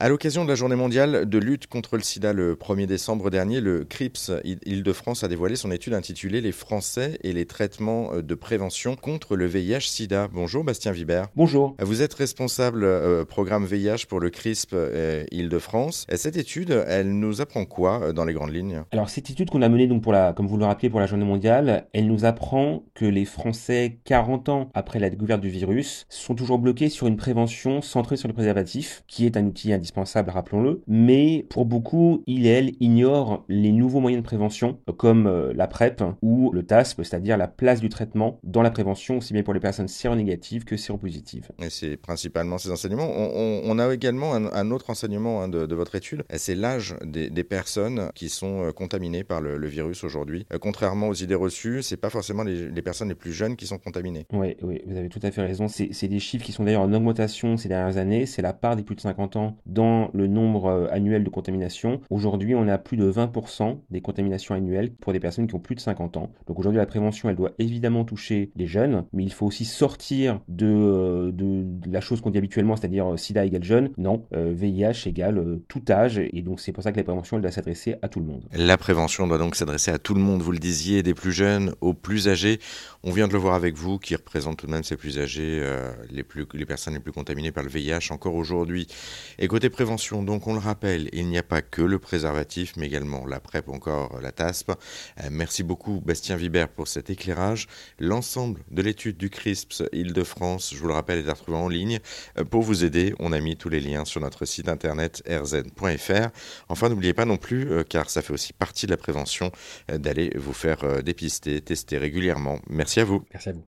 À l'occasion de la journée mondiale de lutte contre le sida le 1er décembre dernier, le CRIPS Île-de-France a dévoilé son étude intitulée Les Français et les traitements de prévention contre le VIH-Sida. Bonjour Bastien Vibert. Bonjour. Vous êtes responsable euh, programme VIH pour le CRISP euh, Île-de-France. Cette étude, elle nous apprend quoi euh, dans les grandes lignes? Alors cette étude qu'on a menée donc pour la, comme vous le rappelez pour la journée mondiale, elle nous apprend que les Français 40 ans après la découverte du virus sont toujours bloqués sur une prévention centrée sur le préservatif, qui est un outil indispensable indispensable, rappelons-le, mais pour beaucoup, il et elle ignorent les nouveaux moyens de prévention comme euh, la PrEP ou le TASP, c'est-à-dire la place du traitement dans la prévention, aussi bien pour les personnes séronégatives que séropositives. Et c'est principalement ces enseignements. On, a également un, autre enseignement hein, de, votre étude, c'est l'âge des, personnes qui sont euh, contaminées par le, virus aujourd'hui. Euh, contrairement aux idées reçues, c'est pas forcément les, personnes les plus jeunes qui sont contaminées. Oui, oui, vous avez tout à fait raison. C'est des chiffres qui sont d'ailleurs en augmentation ces dernières années. C'est la part des plus de 50 ans dans le nombre euh, annuel de contaminations. Aujourd'hui, on a plus de 20% des contaminations annuelles pour des personnes qui ont plus de 50 ans. Donc aujourd'hui, la prévention, elle doit évidemment toucher les jeunes, mais il faut aussi sortir de, euh, la chose qu'on dit habituellement, c'est-à-dire euh, sida égale jeune. Non, VIH égale tout âge, et donc c'est pour ça que la prévention, elle doit s'adresser à tout le monde. La prévention doit donc s'adresser à tout le monde, vous le disiez, des plus jeunes aux plus âgés. On vient de le voir avec vous, qui représente tout de même ces plus âgés, les, plus, les personnes les plus contaminées par le VIH encore aujourd'hui. Et côté prévention, donc on le rappelle, il n'y a pas que le préservatif, mais également la PrEP encore la TASP. Euh, merci beaucoup Bastien Vibert pour cet éclairage. L'ensemble de l'étude du CRISPS Île-de-France, je vous le rappelle, est à retrouver en ligne. Euh, pour vous aider, on a mis tous les liens sur notre site internet rz.fr. Enfin, n'oubliez pas non plus, euh, car ça fait aussi partie de la prévention, d'aller vous faire dépister, tester régulièrement. Merci à vous. Merci à vous.